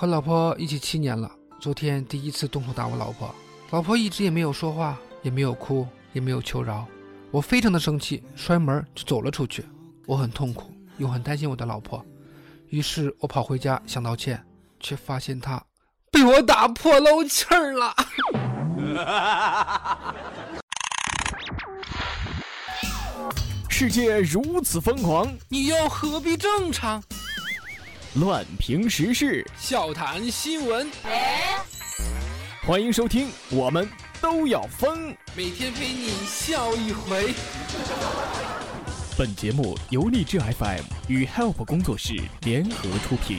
和老婆一起七年了，昨天第一次动手打我老婆，老婆一直也没有说话，也没有哭，也没有求饶，我非常的生气，摔门就走了出去。我很痛苦，又很担心我的老婆，于是我跑回家想道歉，却发现她被我打破漏气儿了。世界如此疯狂，你又何必正常？乱评时事，笑谈新闻，欢迎收听，我们都要疯。每天陪你笑一回。本节目由荔枝 FM 与 Help 工作室联合出品。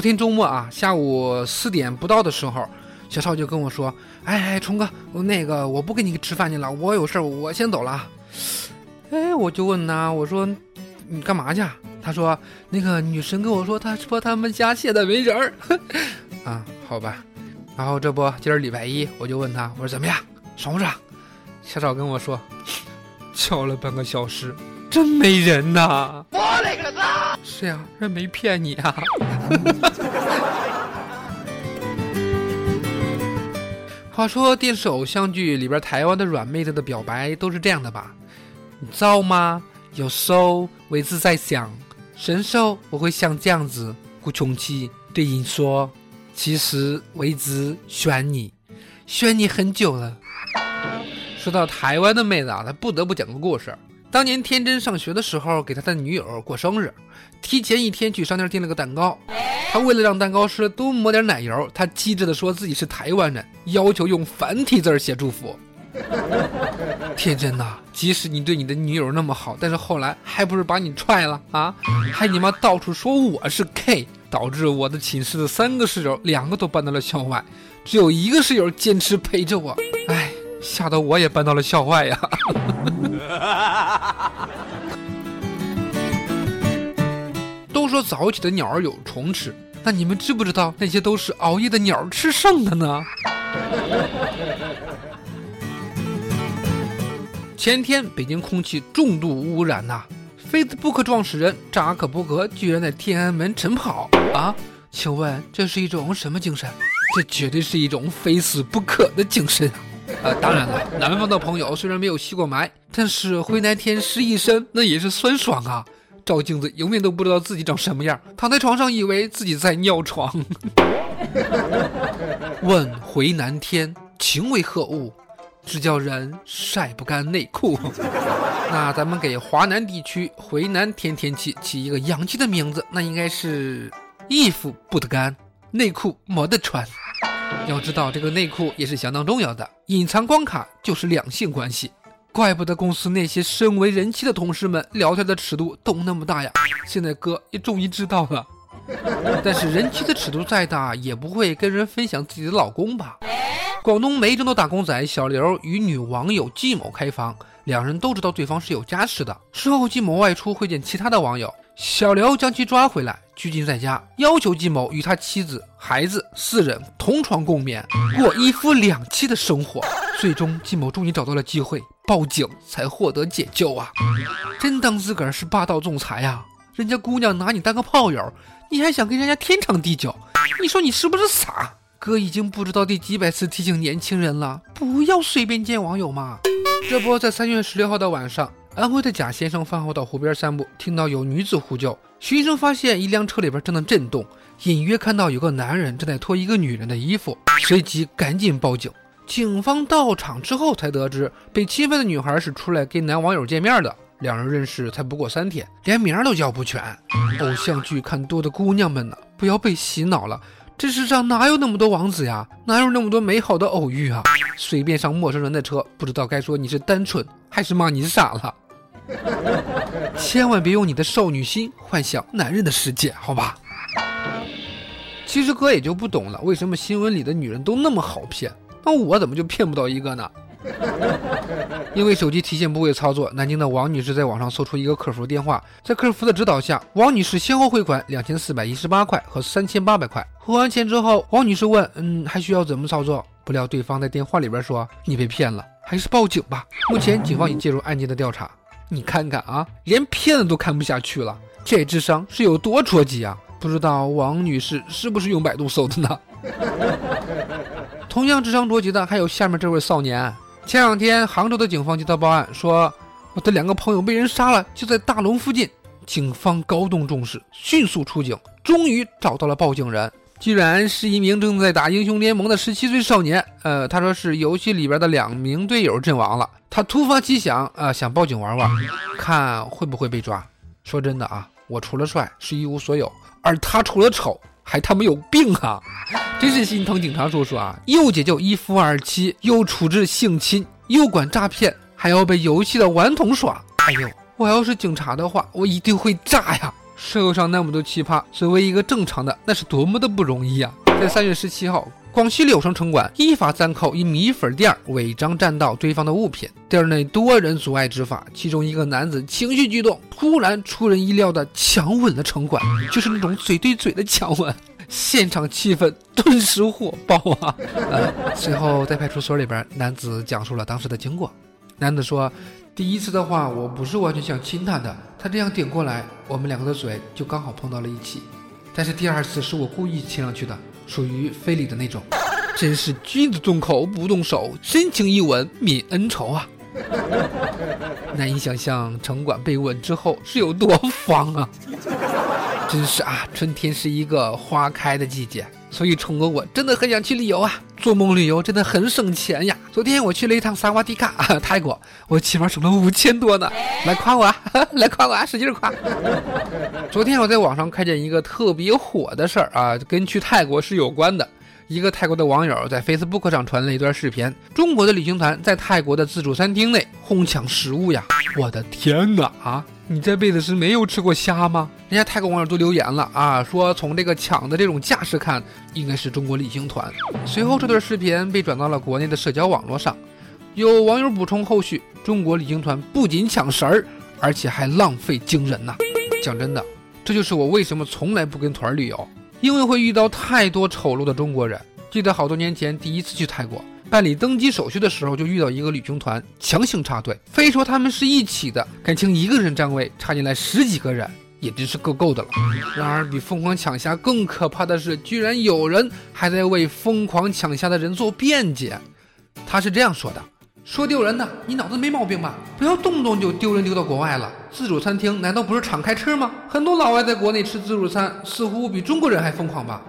昨天周末啊，下午四点不到的时候，小超就跟我说：“哎哎，虫哥，那个我不跟你吃饭去了，我有事儿，我先走了。”哎，我就问他，我说：“你干嘛去？”他说：“那个女神跟我说，她说他们家现在没人儿。”啊，好吧。然后这不，今儿礼拜一，我就问他，我说：“怎么样，爽不爽？”小超跟我说：“敲了半个小时。”真没人呐！我勒个擦！是呀，人没骗你啊。话说电视偶像剧里边台湾的软妹子的表白都是这样的吧？你造吗？有时候我一直在想，神兽我会像这样子鼓穷气对你说，其实我一直喜欢你，选你很久了。说到台湾的妹子啊，她不得不讲个故事。当年天真上学的时候，给他的女友过生日，提前一天去商店订了个蛋糕。他为了让蛋糕师多抹点奶油，他机智的说自己是台湾人，要求用繁体字写祝福。天真呐，即使你对你的女友那么好，但是后来还不是把你踹了啊？还你妈到处说我是 K，导致我的寝室的三个室友两个都搬到了校外，只有一个室友坚持陪着我。哎，吓得我也搬到了校外呀。都说早起的鸟儿有虫吃，那你们知不知道那些都是熬夜的鸟儿吃剩的呢？前天北京空气重度污染呐，Facebook 创始人扎克伯格居然在天安门晨跑啊！请问这是一种什么精神？这绝对是一种非死不可的精神啊。呃，当然了，南方的朋友虽然没有吸过霾，但是回南天湿一身，那也是酸爽啊！照镜子永远都不知道自己长什么样，躺在床上以为自己在尿床。问回南天情为何物？只叫人晒不干内裤。那咱们给华南地区回南天天气起一个洋气的名字，那应该是衣服不得干，内裤没得穿。要知道，这个内裤也是相当重要的，隐藏关卡就是两性关系。怪不得公司那些身为人妻的同事们聊天的尺度都那么大呀！现在哥也终于知道了。但是人妻的尺度再大，也不会跟人分享自己的老公吧？广东梅州的打工仔小刘与女网友季某开房，两人都知道对方是有家室的。事后季某外出会见其他的网友。小刘将其抓回来，拘禁在家，要求季某与他妻子、孩子四人同床共眠，过一夫两妻的生活。最终，季某终于找到了机会报警，才获得解救啊！真当自个儿是霸道总裁呀？人家姑娘拿你当个炮友，你还想跟人家天长地久？你说你是不是傻？哥已经不知道第几百次提醒年轻人了，不要随便见网友嘛！这不在三月十六号的晚上。安徽的贾先生饭后到湖边散步，听到有女子呼救，徐医生发现一辆车里边正在震动，隐约看到有个男人正在脱一个女人的衣服，随即赶紧报警。警方到场之后才得知，被侵犯的女孩是出来跟男网友见面的，两人认识才不过三天，连名都叫不全。偶像剧看多的姑娘们呢，不要被洗脑了，这世上哪有那么多王子呀？哪有那么多美好的偶遇啊？随便上陌生人的车，不知道该说你是单纯还是骂你傻了。千万别用你的少女心幻想男人的世界，好吧？其实哥也就不懂了，为什么新闻里的女人都那么好骗？那我怎么就骗不到一个呢？因为手机提现不会操作，南京的王女士在网上搜出一个客服电话，在客服的指导下，王女士先后汇款两千四百一十八块和三千八百块。汇完钱之后，王女士问：“嗯，还需要怎么操作？”不料对方在电话里边说：“你被骗了，还是报警吧。”目前警方已介入案件的调查。你看看啊，连骗子都看不下去了，这智商是有多捉急啊？不知道王女士是不是用百度搜的呢？同样智商捉急的还有下面这位少年。前两天，杭州的警方接到报案，说我的两个朋友被人杀了，就在大龙附近。警方高度重视，迅速出警，终于找到了报警人，居然是一名正在打英雄联盟的十七岁少年。呃，他说是游戏里边的两名队友阵亡了，他突发奇想，啊，想报警玩玩，看会不会被抓。说真的啊，我除了帅是一无所有，而他除了丑。还他妈有病啊！真是心疼警察叔叔啊！又解救一夫二妻，又处置性侵，又管诈骗，还要被游戏的顽童耍。哎呦，我要是警察的话，我一定会炸呀！社会上那么多奇葩，作为一个正常的，那是多么的不容易啊！在三月十七号，广西柳城城管依法暂扣一米粉店违章占道堆放的物品，店内多人阻碍执法，其中一个男子情绪激动，突然出人意料的强吻了城管，就是那种嘴对嘴的强吻。现场气氛顿时火爆啊！呃，随后在派出所里边，男子讲述了当时的经过。男子说：“第一次的话，我不是完全想亲他的，他这样顶过来，我们两个的嘴就刚好碰到了一起。但是第二次是我故意亲上去的，属于非礼的那种。真是君子动口不动手，深情一吻泯恩仇啊！难以想象城管被吻之后是有多 慌啊！”真是啊，春天是一个花开的季节，所以冲哥我真的很想去旅游啊！做梦旅游真的很省钱呀！昨天我去了一趟萨瓦迪卡，泰国，我起码省了五千多呢！来夸我，啊 来夸我，啊使劲夸！昨天我在网上看见一个特别火的事儿啊，跟去泰国是有关的。一个泰国的网友在 Facebook 上传了一段视频，中国的旅行团在泰国的自助餐厅内哄抢食物呀！我的天哪啊！你这辈子是没有吃过虾吗？人家泰国网友都留言了啊，说从这个抢的这种架势看，应该是中国旅行团。随后这段视频被转到了国内的社交网络上，有网友补充后续：中国旅行团不仅抢食儿，而且还浪费惊人呐！讲真的，这就是我为什么从来不跟团旅游，因为会遇到太多丑陋的中国人。记得好多年前第一次去泰国。办理登机手续的时候，就遇到一个旅行团强行插队，非说他们是一起的，感情一个人占位，插进来十几个人，也真是够够的了。然而，比疯狂抢虾更可怕的是，居然有人还在为疯狂抢虾的人做辩解。他是这样说的：“说丢人的，你脑子没毛病吧？不要动不动就丢人丢到国外了。自助餐厅难道不是敞开吃吗？很多老外在国内吃自助餐，似乎比中国人还疯狂吧？”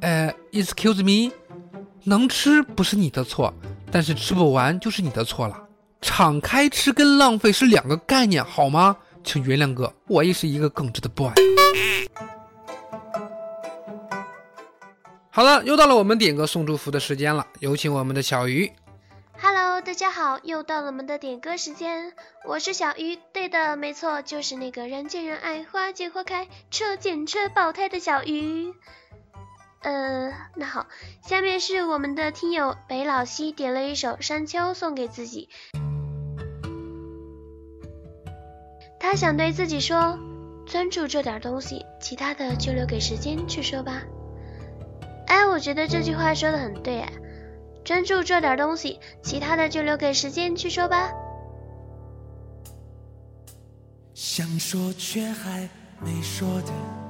呃，Excuse me。能吃不是你的错，但是吃不完就是你的错了。敞开吃跟浪费是两个概念，好吗？请原谅哥，我也是一个耿直的 boy。好了，又到了我们点歌送祝福的时间了，有请我们的小鱼。Hello，大家好，又到了我们的点歌时间，我是小鱼，对的，没错，就是那个人见人爱、花见花开、车见车爆胎的小鱼。呃，那好，下面是我们的听友北老西点了一首《山丘》送给自己，他想对自己说：专注这点东西，其他的就留给时间去说吧。哎，我觉得这句话说的很对哎，专注这点东西，其他的就留给时间去说吧。想说却还没说的。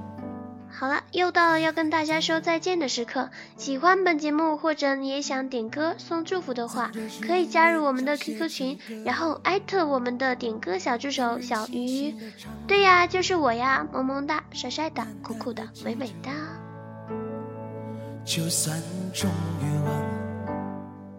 好了，又到了要跟大家说再见的时刻。喜欢本节目或者你也想点歌送祝福的话，可以加入我们的 QQ 群，然后艾特我们的点歌小助手小鱼。对呀，就是我呀，萌萌哒，帅帅的，酷酷的，美美的。就算终于忘。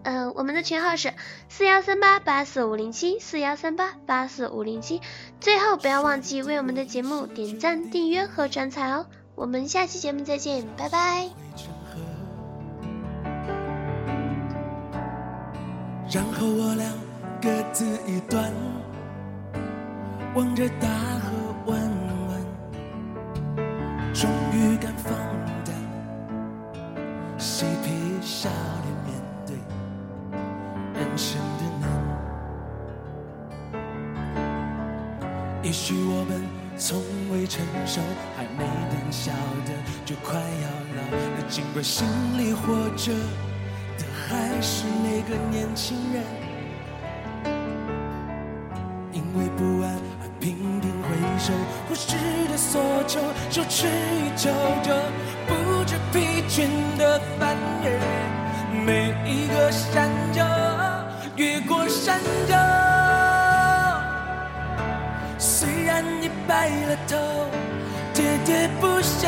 嗯，我们的群号是四幺三八八四五零七四幺三八八四五零七。最后不要忘记为我们的节目点赞、订阅和转采哦。我们下期节目再见，拜拜。然后我俩各自一端，望着大河弯弯，终于敢心里活着的。还是那个年轻人，因为不安而频频回首，忽视的所求，就吃一周就不知疲倦的翻越每一个山丘，越过山丘。虽然你白了头，喋喋不休。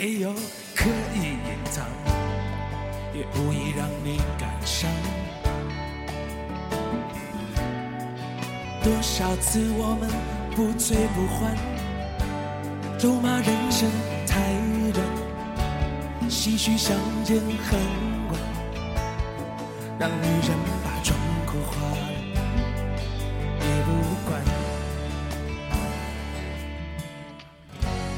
没有刻意隐藏，也无意让你感伤。多少次我们不醉不欢，咒骂人生太短，唏嘘相见恨晚，让女人把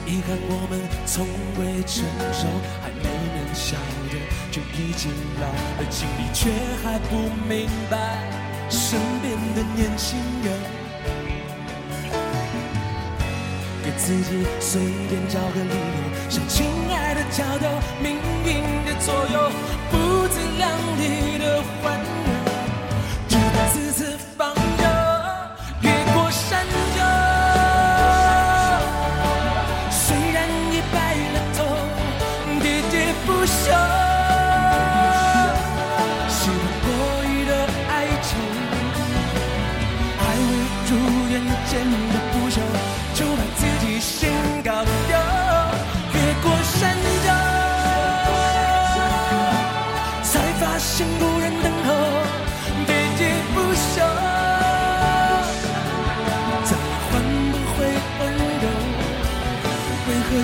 遗憾我们从未成熟，还没能晓得就已经老了，心里却还不明白身边的年轻人，给自己随便找个理由，向亲爱的挑逗，命运的左右，不自量力的欢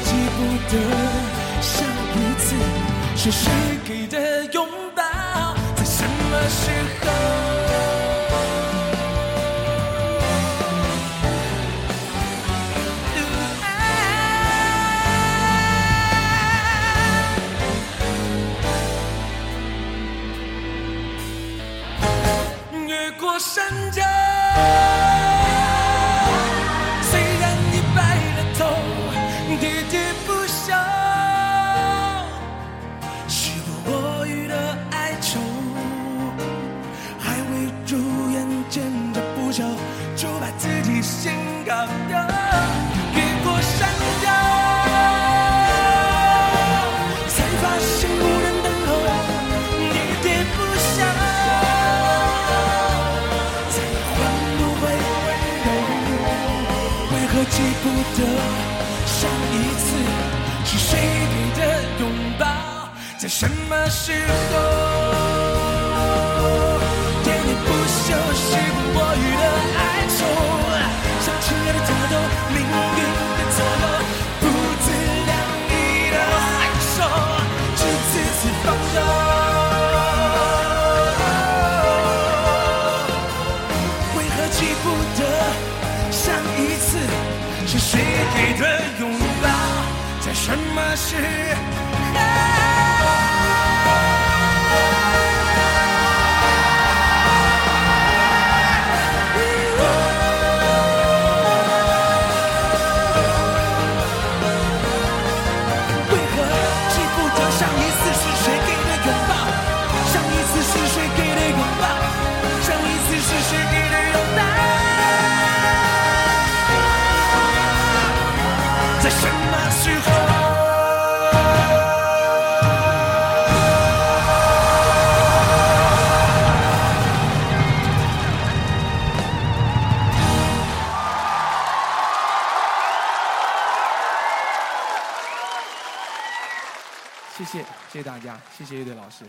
记不得上一次是谁给的拥抱，在什么时候？越过山丘。记不得上一次是谁给的拥抱，在什么时候？喋喋不休，时不我予的哀愁，像亲爱的他都命运的左右，给的拥抱，在什么时候？老师。